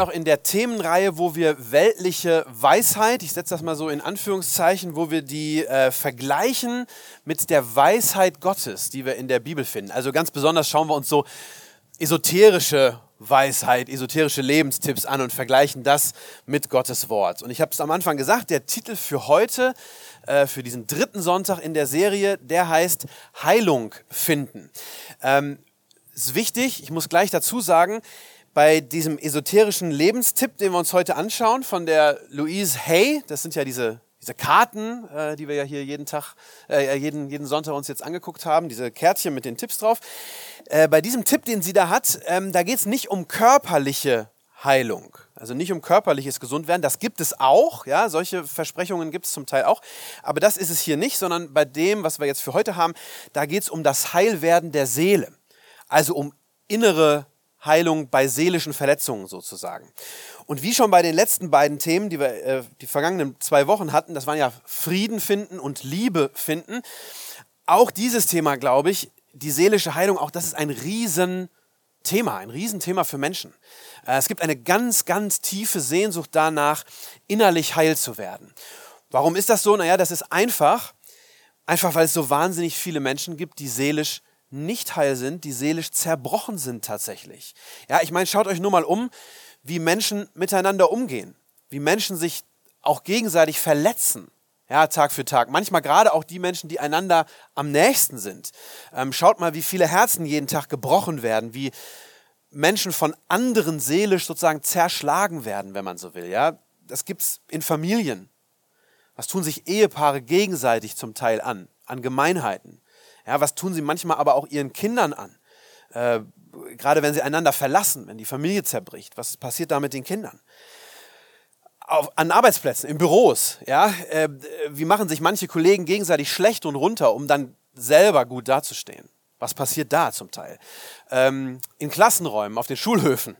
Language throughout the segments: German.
Noch in der Themenreihe, wo wir weltliche Weisheit, ich setze das mal so in Anführungszeichen, wo wir die äh, vergleichen mit der Weisheit Gottes, die wir in der Bibel finden. Also ganz besonders schauen wir uns so esoterische Weisheit, esoterische Lebenstipps an und vergleichen das mit Gottes Wort. Und ich habe es am Anfang gesagt, der Titel für heute, äh, für diesen dritten Sonntag in der Serie, der heißt Heilung finden. Ähm, ist wichtig, ich muss gleich dazu sagen, bei diesem esoterischen Lebenstipp, den wir uns heute anschauen, von der Louise Hay, das sind ja diese, diese Karten, äh, die wir ja hier jeden Tag, äh, jeden, jeden Sonntag uns jetzt angeguckt haben, diese Kärtchen mit den Tipps drauf. Äh, bei diesem Tipp, den sie da hat, ähm, da geht es nicht um körperliche Heilung. Also nicht um körperliches Gesundwerden, das gibt es auch, ja, solche Versprechungen gibt es zum Teil auch, aber das ist es hier nicht, sondern bei dem, was wir jetzt für heute haben, da geht es um das Heilwerden der Seele, also um innere Heilung bei seelischen Verletzungen sozusagen. Und wie schon bei den letzten beiden Themen, die wir äh, die vergangenen zwei Wochen hatten, das waren ja Frieden finden und Liebe finden, auch dieses Thema, glaube ich, die seelische Heilung, auch das ist ein Riesenthema, ein Riesenthema für Menschen. Äh, es gibt eine ganz, ganz tiefe Sehnsucht danach, innerlich heil zu werden. Warum ist das so? Naja, das ist einfach, einfach weil es so wahnsinnig viele Menschen gibt, die seelisch nicht heil sind, die seelisch zerbrochen sind tatsächlich. Ja, ich meine, schaut euch nur mal um, wie Menschen miteinander umgehen, wie Menschen sich auch gegenseitig verletzen. Ja, Tag für Tag. Manchmal gerade auch die Menschen, die einander am nächsten sind. Ähm, schaut mal, wie viele Herzen jeden Tag gebrochen werden, wie Menschen von anderen seelisch sozusagen zerschlagen werden, wenn man so will. Ja, das gibt's in Familien. Was tun sich Ehepaare gegenseitig zum Teil an, an Gemeinheiten? Ja, was tun sie manchmal aber auch ihren Kindern an? Äh, gerade wenn sie einander verlassen, wenn die Familie zerbricht. Was passiert da mit den Kindern? Auf, an Arbeitsplätzen, in Büros, ja, äh, wie machen sich manche Kollegen gegenseitig schlecht und runter, um dann selber gut dazustehen? Was passiert da zum Teil? Ähm, in Klassenräumen, auf den Schulhöfen.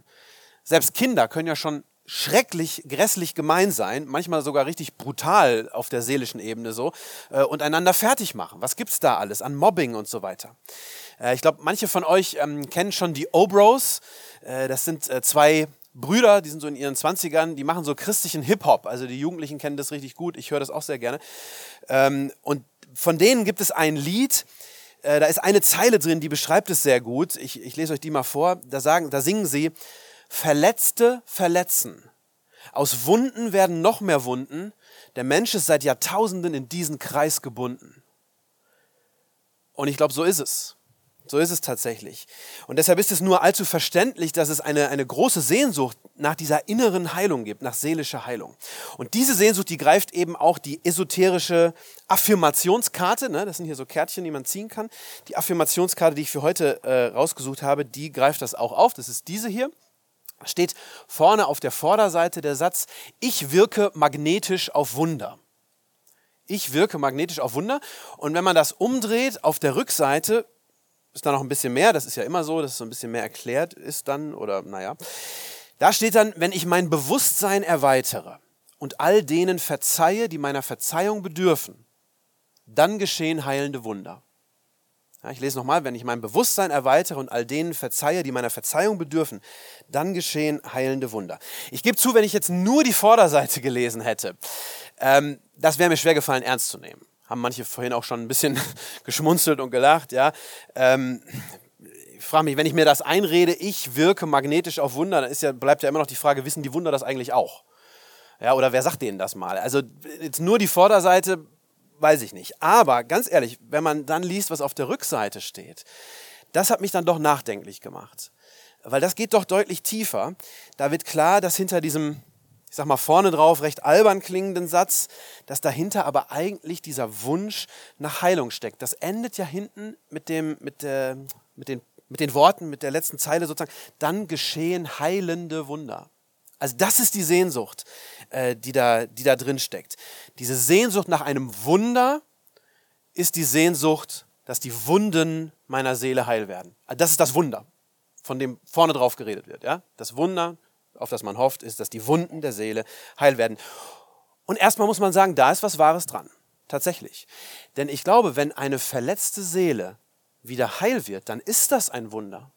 Selbst Kinder können ja schon schrecklich, grässlich gemein sein, manchmal sogar richtig brutal auf der seelischen Ebene so, äh, und einander fertig machen. Was gibt's da alles an Mobbing und so weiter? Äh, ich glaube, manche von euch ähm, kennen schon die Obros. Äh, das sind äh, zwei Brüder, die sind so in ihren Zwanzigern, die machen so christlichen Hip-Hop. Also die Jugendlichen kennen das richtig gut, ich höre das auch sehr gerne. Ähm, und von denen gibt es ein Lied, äh, da ist eine Zeile drin, die beschreibt es sehr gut. Ich, ich lese euch die mal vor. Da, sagen, da singen sie, Verletzte verletzen. Aus Wunden werden noch mehr Wunden. Der Mensch ist seit Jahrtausenden in diesen Kreis gebunden. Und ich glaube, so ist es. So ist es tatsächlich. Und deshalb ist es nur allzu verständlich, dass es eine, eine große Sehnsucht nach dieser inneren Heilung gibt, nach seelischer Heilung. Und diese Sehnsucht, die greift eben auch die esoterische Affirmationskarte, ne, das sind hier so Kärtchen, die man ziehen kann. Die Affirmationskarte, die ich für heute äh, rausgesucht habe, die greift das auch auf. Das ist diese hier steht vorne auf der Vorderseite der Satz, ich wirke magnetisch auf Wunder. Ich wirke magnetisch auf Wunder. Und wenn man das umdreht, auf der Rückseite ist da noch ein bisschen mehr, das ist ja immer so, dass es so ein bisschen mehr erklärt ist dann, oder naja. Da steht dann, wenn ich mein Bewusstsein erweitere und all denen verzeihe, die meiner Verzeihung bedürfen, dann geschehen heilende Wunder. Ja, ich lese nochmal, wenn ich mein Bewusstsein erweitere und all denen verzeihe, die meiner Verzeihung bedürfen, dann geschehen heilende Wunder. Ich gebe zu, wenn ich jetzt nur die Vorderseite gelesen hätte, ähm, das wäre mir schwer gefallen, ernst zu nehmen. Haben manche vorhin auch schon ein bisschen geschmunzelt und gelacht, ja. Ähm, ich frage mich, wenn ich mir das einrede, ich wirke magnetisch auf Wunder, dann ist ja, bleibt ja immer noch die Frage, wissen die Wunder das eigentlich auch? Ja, oder wer sagt denen das mal? Also jetzt nur die Vorderseite weiß ich nicht. Aber ganz ehrlich, wenn man dann liest, was auf der Rückseite steht, das hat mich dann doch nachdenklich gemacht. Weil das geht doch deutlich tiefer. Da wird klar, dass hinter diesem, ich sag mal vorne drauf, recht albern klingenden Satz, dass dahinter aber eigentlich dieser Wunsch nach Heilung steckt. Das endet ja hinten mit, dem, mit, der, mit, den, mit den Worten, mit der letzten Zeile sozusagen, dann geschehen heilende Wunder. Also das ist die Sehnsucht, äh, die, da, die da drin steckt. Diese Sehnsucht nach einem Wunder ist die Sehnsucht, dass die Wunden meiner Seele heil werden. Also das ist das Wunder, von dem vorne drauf geredet wird. Ja? Das Wunder, auf das man hofft, ist, dass die Wunden der Seele heil werden. Und erstmal muss man sagen, da ist was Wahres dran. Tatsächlich. Denn ich glaube, wenn eine verletzte Seele wieder heil wird, dann ist das ein Wunder.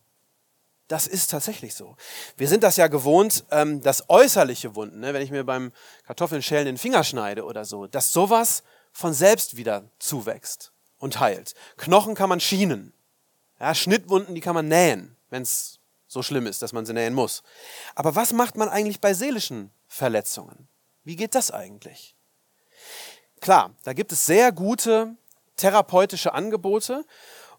Das ist tatsächlich so. Wir sind das ja gewohnt, ähm, dass äußerliche Wunden, ne, wenn ich mir beim Kartoffeln schälen den Finger schneide oder so, dass sowas von selbst wieder zuwächst und heilt. Knochen kann man schienen. Ja, Schnittwunden, die kann man nähen, wenn es so schlimm ist, dass man sie nähen muss. Aber was macht man eigentlich bei seelischen Verletzungen? Wie geht das eigentlich? Klar, da gibt es sehr gute therapeutische Angebote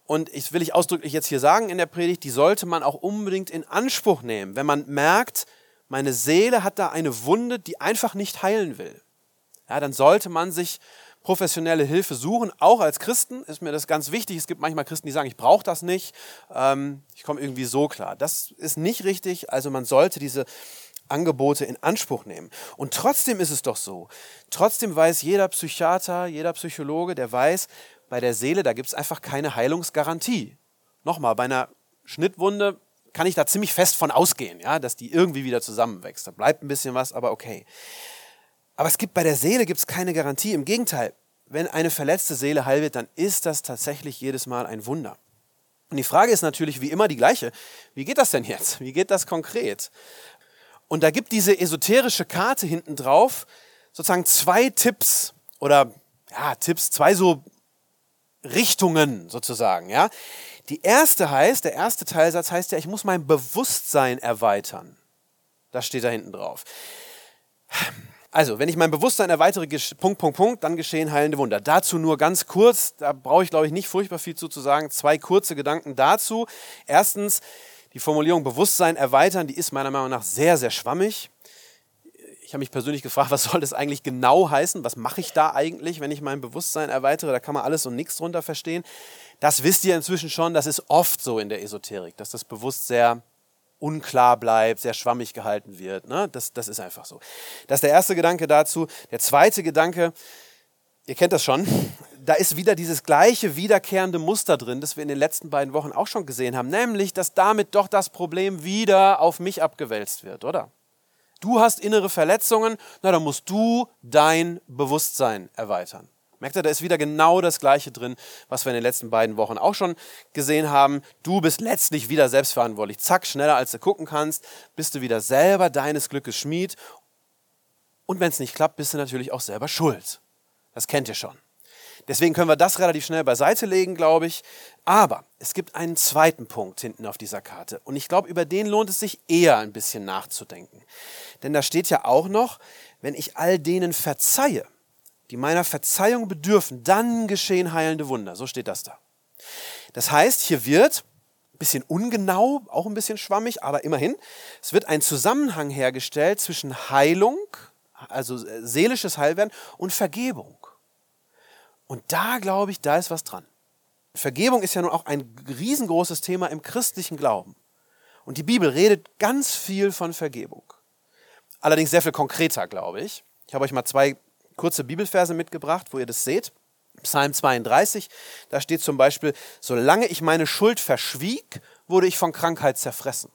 und ich will ich ausdrücklich jetzt hier sagen in der Predigt, die sollte man auch unbedingt in Anspruch nehmen, wenn man merkt, meine Seele hat da eine Wunde, die einfach nicht heilen will. Ja, dann sollte man sich professionelle Hilfe suchen. Auch als Christen ist mir das ganz wichtig. Es gibt manchmal Christen, die sagen, ich brauche das nicht, ähm, ich komme irgendwie so klar. Das ist nicht richtig. Also man sollte diese Angebote in Anspruch nehmen. Und trotzdem ist es doch so. Trotzdem weiß jeder Psychiater, jeder Psychologe, der weiß, bei der Seele, da gibt es einfach keine Heilungsgarantie. Nochmal, bei einer Schnittwunde kann ich da ziemlich fest von ausgehen, ja, dass die irgendwie wieder zusammenwächst. Da bleibt ein bisschen was, aber okay. Aber es gibt bei der Seele gibt's keine Garantie. Im Gegenteil, wenn eine verletzte Seele heil wird, dann ist das tatsächlich jedes Mal ein Wunder. Und die Frage ist natürlich wie immer die gleiche. Wie geht das denn jetzt? Wie geht das konkret? Und da gibt diese esoterische Karte hinten drauf sozusagen zwei Tipps oder ja, Tipps, zwei so Richtungen sozusagen, ja. Die erste heißt, der erste Teilsatz heißt ja, ich muss mein Bewusstsein erweitern. Das steht da hinten drauf. Also, wenn ich mein Bewusstsein erweitere, Punkt, Punkt, Punkt, dann geschehen heilende Wunder. Dazu nur ganz kurz, da brauche ich, glaube ich, nicht furchtbar viel zu, zu sagen. Zwei kurze Gedanken dazu. Erstens, die Formulierung Bewusstsein erweitern, die ist meiner Meinung nach sehr, sehr schwammig. Ich habe mich persönlich gefragt, was soll das eigentlich genau heißen? Was mache ich da eigentlich, wenn ich mein Bewusstsein erweitere? Da kann man alles und nichts drunter verstehen. Das wisst ihr inzwischen schon, das ist oft so in der Esoterik, dass das bewusst sehr unklar bleibt, sehr schwammig gehalten wird. Ne? Das, das ist einfach so. Das ist der erste Gedanke dazu. Der zweite Gedanke, ihr kennt das schon, da ist wieder dieses gleiche wiederkehrende Muster drin, das wir in den letzten beiden Wochen auch schon gesehen haben, nämlich, dass damit doch das Problem wieder auf mich abgewälzt wird, oder? Du hast innere Verletzungen, na dann musst du dein Bewusstsein erweitern. Merkt ihr, da ist wieder genau das Gleiche drin, was wir in den letzten beiden Wochen auch schon gesehen haben. Du bist letztlich wieder selbstverantwortlich. Zack, schneller als du gucken kannst, bist du wieder selber deines Glückes Schmied. Und wenn es nicht klappt, bist du natürlich auch selber schuld. Das kennt ihr schon. Deswegen können wir das relativ schnell beiseite legen, glaube ich. Aber es gibt einen zweiten Punkt hinten auf dieser Karte. Und ich glaube, über den lohnt es sich eher ein bisschen nachzudenken. Denn da steht ja auch noch, wenn ich all denen verzeihe, die meiner Verzeihung bedürfen, dann geschehen heilende Wunder. So steht das da. Das heißt, hier wird ein bisschen ungenau, auch ein bisschen schwammig, aber immerhin, es wird ein Zusammenhang hergestellt zwischen Heilung, also äh, seelisches Heilwerden und Vergebung. Und da glaube ich, da ist was dran. Vergebung ist ja nun auch ein riesengroßes Thema im christlichen Glauben. Und die Bibel redet ganz viel von Vergebung. Allerdings sehr viel konkreter, glaube ich. Ich habe euch mal zwei kurze Bibelverse mitgebracht, wo ihr das seht. Psalm 32, da steht zum Beispiel, solange ich meine Schuld verschwieg, wurde ich von Krankheit zerfressen,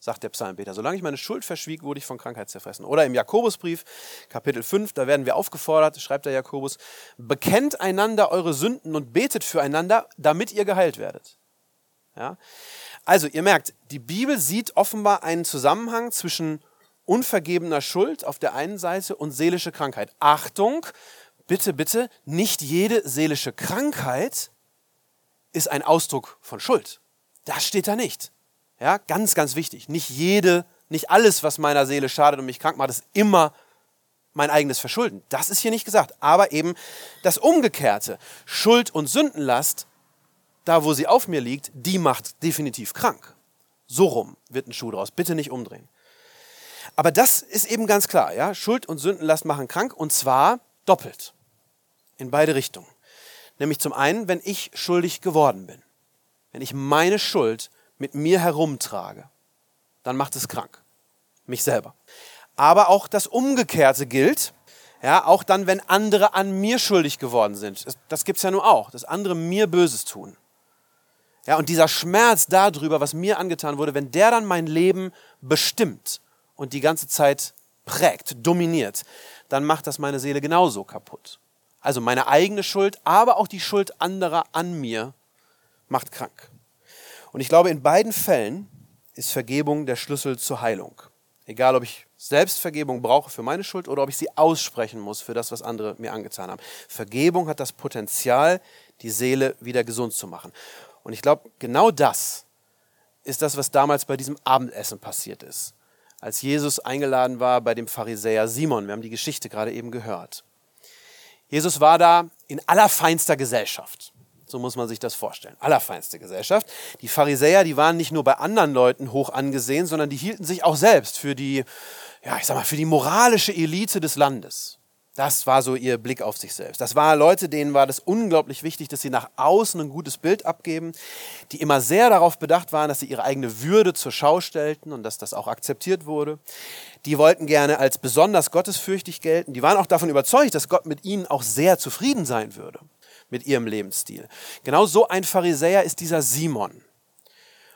sagt der Psalmbeter. Solange ich meine Schuld verschwieg, wurde ich von Krankheit zerfressen. Oder im Jakobusbrief, Kapitel 5, da werden wir aufgefordert, schreibt der Jakobus, bekennt einander eure Sünden und betet füreinander, damit ihr geheilt werdet. Ja? Also, ihr merkt, die Bibel sieht offenbar einen Zusammenhang zwischen unvergebener Schuld auf der einen Seite und seelische Krankheit. Achtung, bitte, bitte, nicht jede seelische Krankheit ist ein Ausdruck von Schuld. Das steht da nicht. Ja, ganz, ganz wichtig. Nicht jede, nicht alles, was meiner Seele schadet und mich krank macht, ist immer mein eigenes Verschulden. Das ist hier nicht gesagt. Aber eben das Umgekehrte. Schuld und Sündenlast, da wo sie auf mir liegt, die macht definitiv krank. So rum wird ein Schuh draus. Bitte nicht umdrehen. Aber das ist eben ganz klar, ja. Schuld und Sündenlast machen krank und zwar doppelt. In beide Richtungen. Nämlich zum einen, wenn ich schuldig geworden bin. Wenn ich meine Schuld mit mir herumtrage, dann macht es krank. mich selber. Aber auch das Umgekehrte gilt, ja, auch dann, wenn andere an mir schuldig geworden sind. Das, das gibt es ja nur auch, dass andere mir Böses tun. Ja, und dieser Schmerz darüber, was mir angetan wurde, wenn der dann mein Leben bestimmt und die ganze Zeit prägt, dominiert, dann macht das meine Seele genauso kaputt. Also meine eigene Schuld, aber auch die Schuld anderer an mir macht krank. Und ich glaube, in beiden Fällen ist Vergebung der Schlüssel zur Heilung. Egal, ob ich Selbstvergebung brauche für meine Schuld oder ob ich sie aussprechen muss für das, was andere mir angetan haben. Vergebung hat das Potenzial, die Seele wieder gesund zu machen. Und ich glaube, genau das ist das, was damals bei diesem Abendessen passiert ist. Als Jesus eingeladen war bei dem Pharisäer Simon. Wir haben die Geschichte gerade eben gehört. Jesus war da in allerfeinster Gesellschaft. So muss man sich das vorstellen. Allerfeinste Gesellschaft. Die Pharisäer, die waren nicht nur bei anderen Leuten hoch angesehen, sondern die hielten sich auch selbst für die, ja, ich sag mal, für die moralische Elite des Landes. Das war so ihr Blick auf sich selbst. Das waren Leute, denen war das unglaublich wichtig, dass sie nach außen ein gutes Bild abgeben, die immer sehr darauf bedacht waren, dass sie ihre eigene Würde zur Schau stellten und dass das auch akzeptiert wurde. Die wollten gerne als besonders gottesfürchtig gelten. Die waren auch davon überzeugt, dass Gott mit ihnen auch sehr zufrieden sein würde, mit ihrem Lebensstil. Genau so ein Pharisäer ist dieser Simon.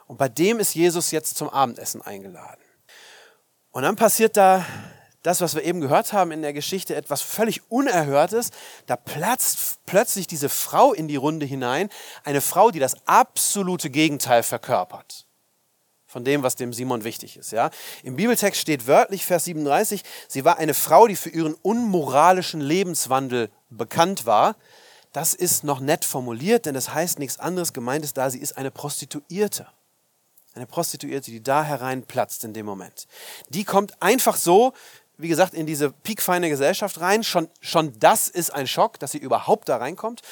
Und bei dem ist Jesus jetzt zum Abendessen eingeladen. Und dann passiert da das, was wir eben gehört haben in der Geschichte, etwas völlig Unerhörtes. Da platzt plötzlich diese Frau in die Runde hinein, eine Frau, die das absolute Gegenteil verkörpert von dem, was dem Simon wichtig ist. Ja? Im Bibeltext steht wörtlich, Vers 37, sie war eine Frau, die für ihren unmoralischen Lebenswandel bekannt war. Das ist noch nett formuliert, denn das heißt nichts anderes. Gemeint ist da, sie ist eine Prostituierte. Eine Prostituierte, die da hereinplatzt in dem Moment. Die kommt einfach so wie gesagt, in diese piekfeine Gesellschaft rein. Schon, schon das ist ein Schock, dass sie überhaupt da reinkommt.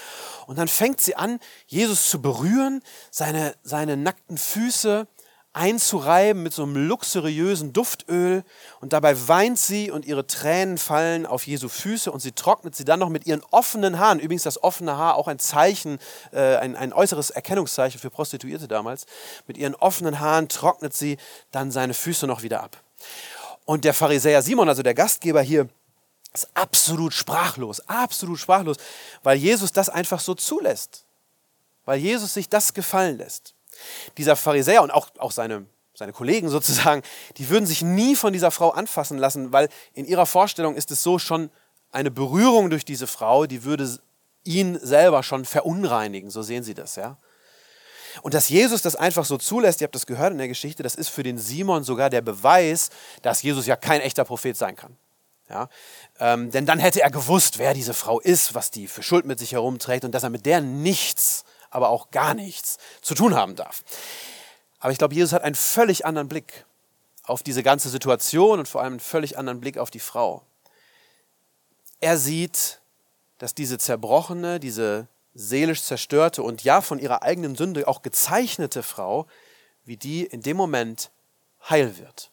Und dann fängt sie an, Jesus zu berühren, seine, seine nackten Füße einzureiben mit so einem luxuriösen Duftöl. Und dabei weint sie und ihre Tränen fallen auf Jesu Füße und sie trocknet sie dann noch mit ihren offenen Haaren. Übrigens das offene Haar auch ein Zeichen, äh, ein, ein äußeres Erkennungszeichen für Prostituierte damals. Mit ihren offenen Haaren trocknet sie dann seine Füße noch wieder ab. Und der Pharisäer Simon, also der Gastgeber hier, ist absolut sprachlos, absolut sprachlos, weil Jesus das einfach so zulässt. Weil Jesus sich das gefallen lässt. Dieser Pharisäer und auch, auch seine, seine Kollegen sozusagen, die würden sich nie von dieser Frau anfassen lassen, weil in ihrer Vorstellung ist es so schon eine Berührung durch diese Frau, die würde ihn selber schon verunreinigen, so sehen sie das, ja. Und dass Jesus das einfach so zulässt, ihr habt das gehört in der Geschichte, das ist für den Simon sogar der Beweis, dass Jesus ja kein echter Prophet sein kann. Ja? Ähm, denn dann hätte er gewusst, wer diese Frau ist, was die für Schuld mit sich herumträgt und dass er mit der nichts, aber auch gar nichts zu tun haben darf. Aber ich glaube, Jesus hat einen völlig anderen Blick auf diese ganze Situation und vor allem einen völlig anderen Blick auf die Frau. Er sieht, dass diese zerbrochene, diese seelisch zerstörte und ja von ihrer eigenen Sünde auch gezeichnete Frau, wie die in dem Moment heil wird.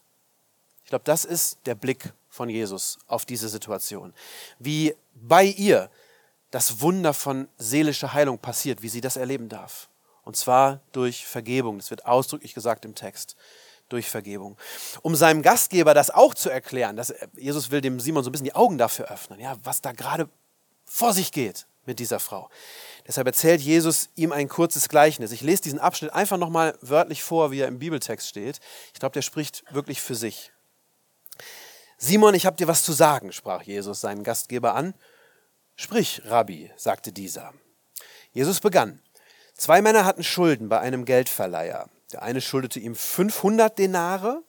Ich glaube, das ist der Blick von Jesus auf diese Situation. Wie bei ihr das Wunder von seelischer Heilung passiert, wie sie das erleben darf. Und zwar durch Vergebung. Das wird ausdrücklich gesagt im Text. Durch Vergebung. Um seinem Gastgeber das auch zu erklären, dass Jesus will dem Simon so ein bisschen die Augen dafür öffnen, ja, was da gerade vor sich geht mit dieser Frau. Deshalb erzählt Jesus ihm ein kurzes Gleichnis. Ich lese diesen Abschnitt einfach nochmal wörtlich vor, wie er im Bibeltext steht. Ich glaube, der spricht wirklich für sich. Simon, ich habe dir was zu sagen, sprach Jesus seinen Gastgeber an. Sprich, Rabbi, sagte dieser. Jesus begann. Zwei Männer hatten Schulden bei einem Geldverleiher. Der eine schuldete ihm 500 Denare,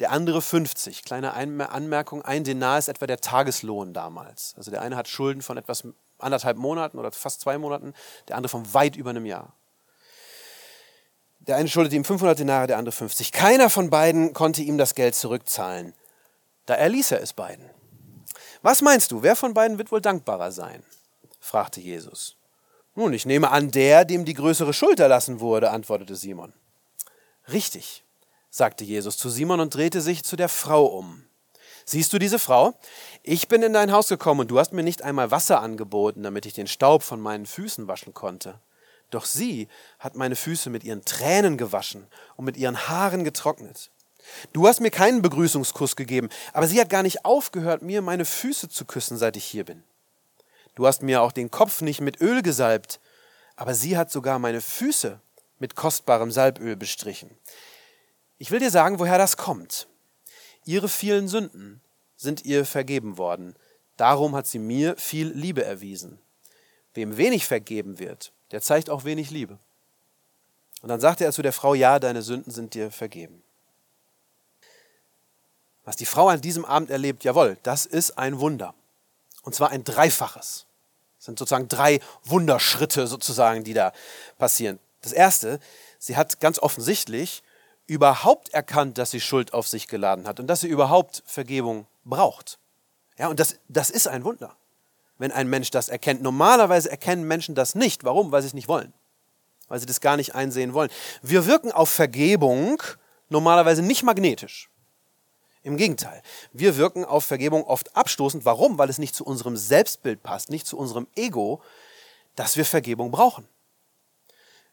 der andere 50. Kleine Anmerkung, ein Denar ist etwa der Tageslohn damals. Also der eine hat Schulden von etwas anderthalb Monaten oder fast zwei Monaten, der andere von weit über einem Jahr. Der eine schuldete ihm 500 Denare, der andere 50. Keiner von beiden konnte ihm das Geld zurückzahlen. Da erließ er es beiden. Was meinst du, wer von beiden wird wohl dankbarer sein? fragte Jesus. Nun, ich nehme an, der, dem die größere Schuld erlassen wurde, antwortete Simon. Richtig, sagte Jesus zu Simon und drehte sich zu der Frau um. Siehst du diese Frau? Ich bin in dein Haus gekommen und du hast mir nicht einmal Wasser angeboten, damit ich den Staub von meinen Füßen waschen konnte. Doch sie hat meine Füße mit ihren Tränen gewaschen und mit ihren Haaren getrocknet. Du hast mir keinen Begrüßungskuss gegeben, aber sie hat gar nicht aufgehört, mir meine Füße zu küssen, seit ich hier bin. Du hast mir auch den Kopf nicht mit Öl gesalbt, aber sie hat sogar meine Füße mit kostbarem Salböl bestrichen. Ich will dir sagen, woher das kommt. Ihre vielen Sünden sind ihr vergeben worden. Darum hat sie mir viel Liebe erwiesen. Wem wenig vergeben wird, der zeigt auch wenig Liebe. Und dann sagte er zu der Frau, ja, deine Sünden sind dir vergeben. Was die Frau an diesem Abend erlebt, jawohl, das ist ein Wunder. Und zwar ein dreifaches. Das sind sozusagen drei Wunderschritte sozusagen, die da passieren. Das erste, sie hat ganz offensichtlich überhaupt erkannt, dass sie Schuld auf sich geladen hat und dass sie überhaupt Vergebung braucht. Ja, und das, das ist ein Wunder, wenn ein Mensch das erkennt. Normalerweise erkennen Menschen das nicht. Warum? Weil sie es nicht wollen. Weil sie das gar nicht einsehen wollen. Wir wirken auf Vergebung normalerweise nicht magnetisch. Im Gegenteil, wir wirken auf Vergebung oft abstoßend. Warum? Weil es nicht zu unserem Selbstbild passt, nicht zu unserem Ego, dass wir Vergebung brauchen.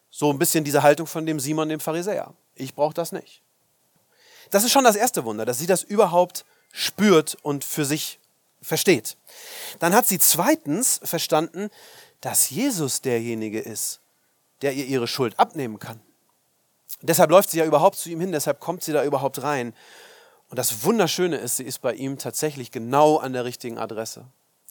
So ein bisschen diese Haltung von dem Simon, dem Pharisäer. Ich brauche das nicht. Das ist schon das erste Wunder, dass sie das überhaupt spürt und für sich versteht. Dann hat sie zweitens verstanden, dass Jesus derjenige ist, der ihr ihre Schuld abnehmen kann. deshalb läuft sie ja überhaupt zu ihm hin, deshalb kommt sie da überhaupt rein. Und das Wunderschöne ist, sie ist bei ihm tatsächlich genau an der richtigen Adresse.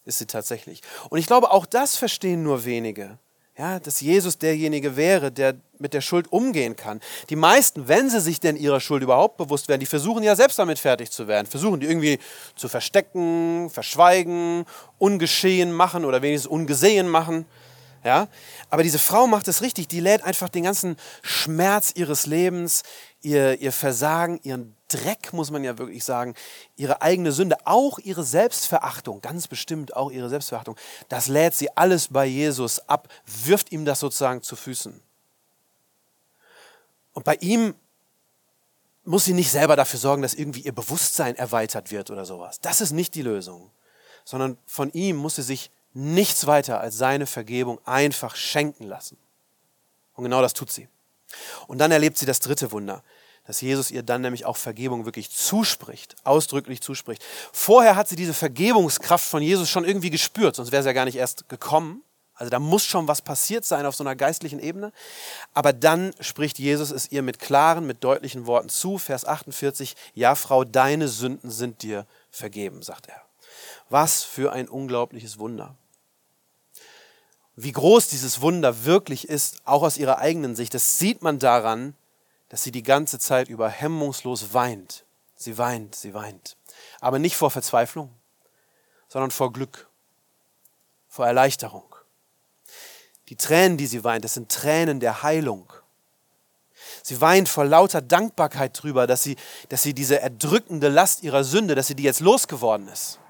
Ist sie tatsächlich. Und ich glaube, auch das verstehen nur wenige. Ja, dass Jesus derjenige wäre, der mit der Schuld umgehen kann. Die meisten, wenn sie sich denn ihrer Schuld überhaupt bewusst werden, die versuchen ja selbst damit fertig zu werden, versuchen die irgendwie zu verstecken, verschweigen, ungeschehen machen oder wenigstens ungesehen machen. Ja? Aber diese Frau macht es richtig, die lädt einfach den ganzen Schmerz ihres Lebens, ihr, ihr Versagen, ihren Dreck, muss man ja wirklich sagen, ihre eigene Sünde, auch ihre Selbstverachtung, ganz bestimmt auch ihre Selbstverachtung, das lädt sie alles bei Jesus ab, wirft ihm das sozusagen zu Füßen. Und bei ihm muss sie nicht selber dafür sorgen, dass irgendwie ihr Bewusstsein erweitert wird oder sowas. Das ist nicht die Lösung, sondern von ihm muss sie sich nichts weiter als seine Vergebung einfach schenken lassen. Und genau das tut sie. Und dann erlebt sie das dritte Wunder dass Jesus ihr dann nämlich auch Vergebung wirklich zuspricht, ausdrücklich zuspricht. Vorher hat sie diese Vergebungskraft von Jesus schon irgendwie gespürt, sonst wäre sie ja gar nicht erst gekommen. Also da muss schon was passiert sein auf so einer geistlichen Ebene. Aber dann spricht Jesus es ihr mit klaren, mit deutlichen Worten zu. Vers 48, ja Frau, deine Sünden sind dir vergeben, sagt er. Was für ein unglaubliches Wunder. Wie groß dieses Wunder wirklich ist, auch aus ihrer eigenen Sicht, das sieht man daran, dass sie die ganze Zeit über hemmungslos weint. Sie weint, sie weint. Aber nicht vor Verzweiflung, sondern vor Glück, vor Erleichterung. Die Tränen, die sie weint, das sind Tränen der Heilung. Sie weint vor lauter Dankbarkeit drüber, dass sie, dass sie diese erdrückende Last ihrer Sünde, dass sie die jetzt losgeworden ist.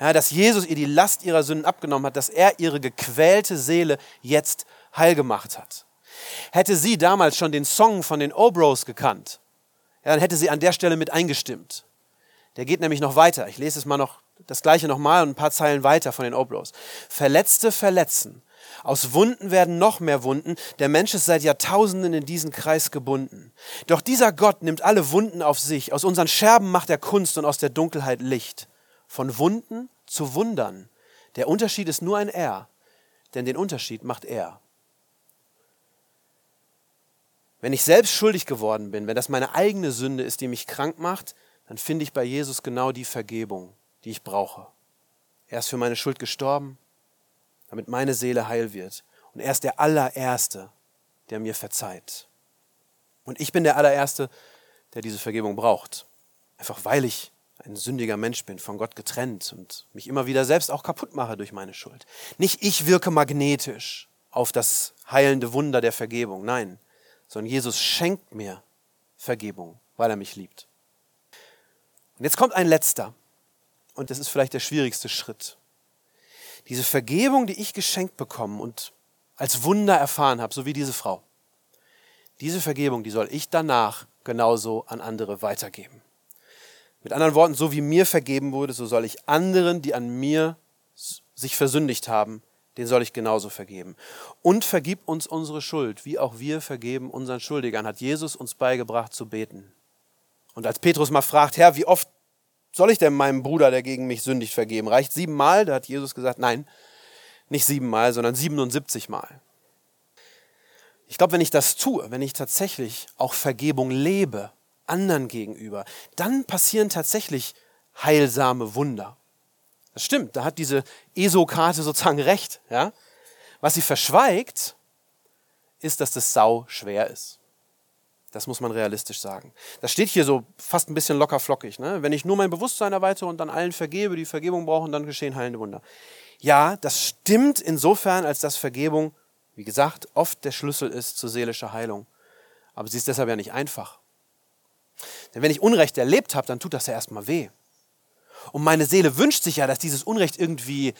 Ja, dass Jesus ihr die Last ihrer Sünden abgenommen hat, dass er ihre gequälte Seele jetzt heil gemacht hat. Hätte sie damals schon den Song von den Obros gekannt, ja, dann hätte sie an der Stelle mit eingestimmt. Der geht nämlich noch weiter. Ich lese es mal noch, das gleiche nochmal und ein paar Zeilen weiter von den Obros. Verletzte verletzen. Aus Wunden werden noch mehr Wunden. Der Mensch ist seit Jahrtausenden in diesen Kreis gebunden. Doch dieser Gott nimmt alle Wunden auf sich. Aus unseren Scherben macht er Kunst und aus der Dunkelheit Licht. Von Wunden zu Wundern. Der Unterschied ist nur ein Er, denn den Unterschied macht er. Wenn ich selbst schuldig geworden bin, wenn das meine eigene Sünde ist, die mich krank macht, dann finde ich bei Jesus genau die Vergebung, die ich brauche. Er ist für meine Schuld gestorben, damit meine Seele heil wird. Und er ist der allererste, der mir verzeiht. Und ich bin der allererste, der diese Vergebung braucht. Einfach weil ich ein sündiger Mensch bin, von Gott getrennt und mich immer wieder selbst auch kaputt mache durch meine Schuld. Nicht ich wirke magnetisch auf das heilende Wunder der Vergebung. Nein, sondern Jesus schenkt mir Vergebung, weil er mich liebt. Und jetzt kommt ein letzter, und das ist vielleicht der schwierigste Schritt. Diese Vergebung, die ich geschenkt bekommen und als Wunder erfahren habe, so wie diese Frau, diese Vergebung, die soll ich danach genauso an andere weitergeben. Mit anderen Worten, so wie mir vergeben wurde, so soll ich anderen, die an mir sich versündigt haben, den soll ich genauso vergeben. Und vergib uns unsere Schuld, wie auch wir vergeben unseren Schuldigern, hat Jesus uns beigebracht zu beten. Und als Petrus mal fragt, Herr, wie oft soll ich denn meinem Bruder, der gegen mich sündigt, vergeben? Reicht siebenmal? Da hat Jesus gesagt, nein, nicht siebenmal, sondern 77 Mal. Ich glaube, wenn ich das tue, wenn ich tatsächlich auch Vergebung lebe, anderen gegenüber, dann passieren tatsächlich heilsame Wunder. Das stimmt, da hat diese ESO-Karte sozusagen recht. Ja? Was sie verschweigt, ist, dass das sau schwer ist. Das muss man realistisch sagen. Das steht hier so fast ein bisschen locker flockig. Ne? Wenn ich nur mein Bewusstsein erweitere und dann allen vergebe, die Vergebung brauchen, dann geschehen heilende Wunder. Ja, das stimmt insofern, als dass Vergebung, wie gesagt, oft der Schlüssel ist zur seelischer Heilung. Aber sie ist deshalb ja nicht einfach. Denn wenn ich Unrecht erlebt habe, dann tut das ja erstmal weh. Und meine Seele wünscht sich ja, dass dieses Unrecht irgendwie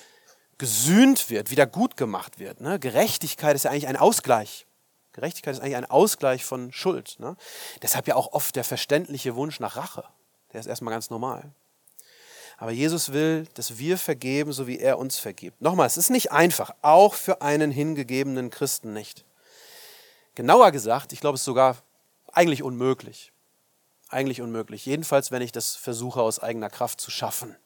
gesühnt wird, wieder gut gemacht wird. Ne? Gerechtigkeit ist ja eigentlich ein Ausgleich. Gerechtigkeit ist eigentlich ein Ausgleich von Schuld. Ne? Deshalb ja auch oft der verständliche Wunsch nach Rache. Der ist erstmal ganz normal. Aber Jesus will, dass wir vergeben, so wie er uns vergibt. Nochmal, es ist nicht einfach, auch für einen hingegebenen Christen nicht. Genauer gesagt, ich glaube, es ist sogar eigentlich unmöglich. Eigentlich unmöglich. Jedenfalls, wenn ich das versuche, aus eigener Kraft zu schaffen.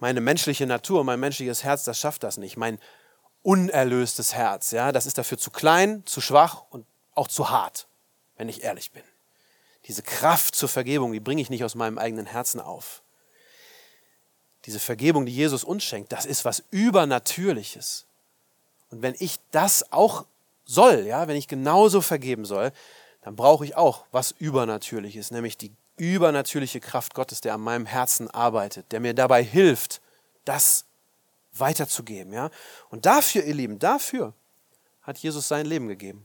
Meine menschliche Natur, mein menschliches Herz, das schafft das nicht. Mein unerlöstes Herz. Ja, das ist dafür zu klein, zu schwach und auch zu hart, wenn ich ehrlich bin. Diese Kraft zur Vergebung, die bringe ich nicht aus meinem eigenen Herzen auf. Diese Vergebung, die Jesus uns schenkt, das ist was Übernatürliches. Und wenn ich das auch soll, ja, wenn ich genauso vergeben soll, dann brauche ich auch was Übernatürliches, nämlich die übernatürliche Kraft Gottes, der an meinem Herzen arbeitet, der mir dabei hilft, das weiterzugeben. Ja? Und dafür, ihr Lieben, dafür hat Jesus sein Leben gegeben.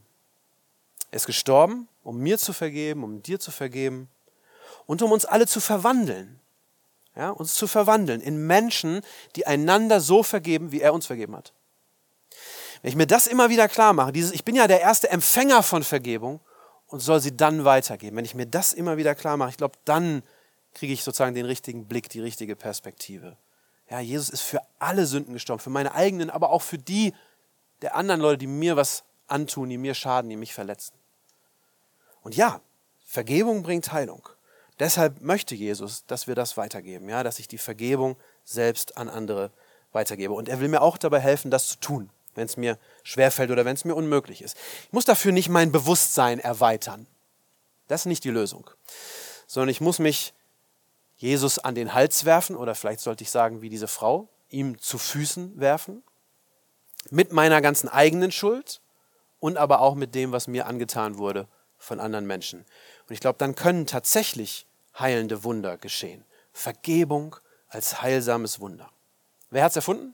Er ist gestorben, um mir zu vergeben, um dir zu vergeben und um uns alle zu verwandeln. Ja, uns zu verwandeln in Menschen, die einander so vergeben, wie er uns vergeben hat. Wenn ich mir das immer wieder klar mache, dieses, ich bin ja der erste Empfänger von Vergebung und soll sie dann weitergeben. Wenn ich mir das immer wieder klar mache, ich glaube, dann kriege ich sozusagen den richtigen Blick, die richtige Perspektive. Ja, Jesus ist für alle Sünden gestorben, für meine eigenen, aber auch für die der anderen Leute, die mir was antun, die mir schaden, die mich verletzen. Und ja, Vergebung bringt Heilung. Deshalb möchte Jesus, dass wir das weitergeben, ja, dass ich die Vergebung selbst an andere weitergebe. Und er will mir auch dabei helfen, das zu tun, wenn es mir schwerfällt oder wenn es mir unmöglich ist. Ich muss dafür nicht mein Bewusstsein erweitern. Das ist nicht die Lösung. Sondern ich muss mich Jesus an den Hals werfen oder vielleicht sollte ich sagen, wie diese Frau, ihm zu Füßen werfen, mit meiner ganzen eigenen Schuld und aber auch mit dem, was mir angetan wurde von anderen Menschen. Und ich glaube, dann können tatsächlich heilende Wunder geschehen. Vergebung als heilsames Wunder. Wer hat es erfunden?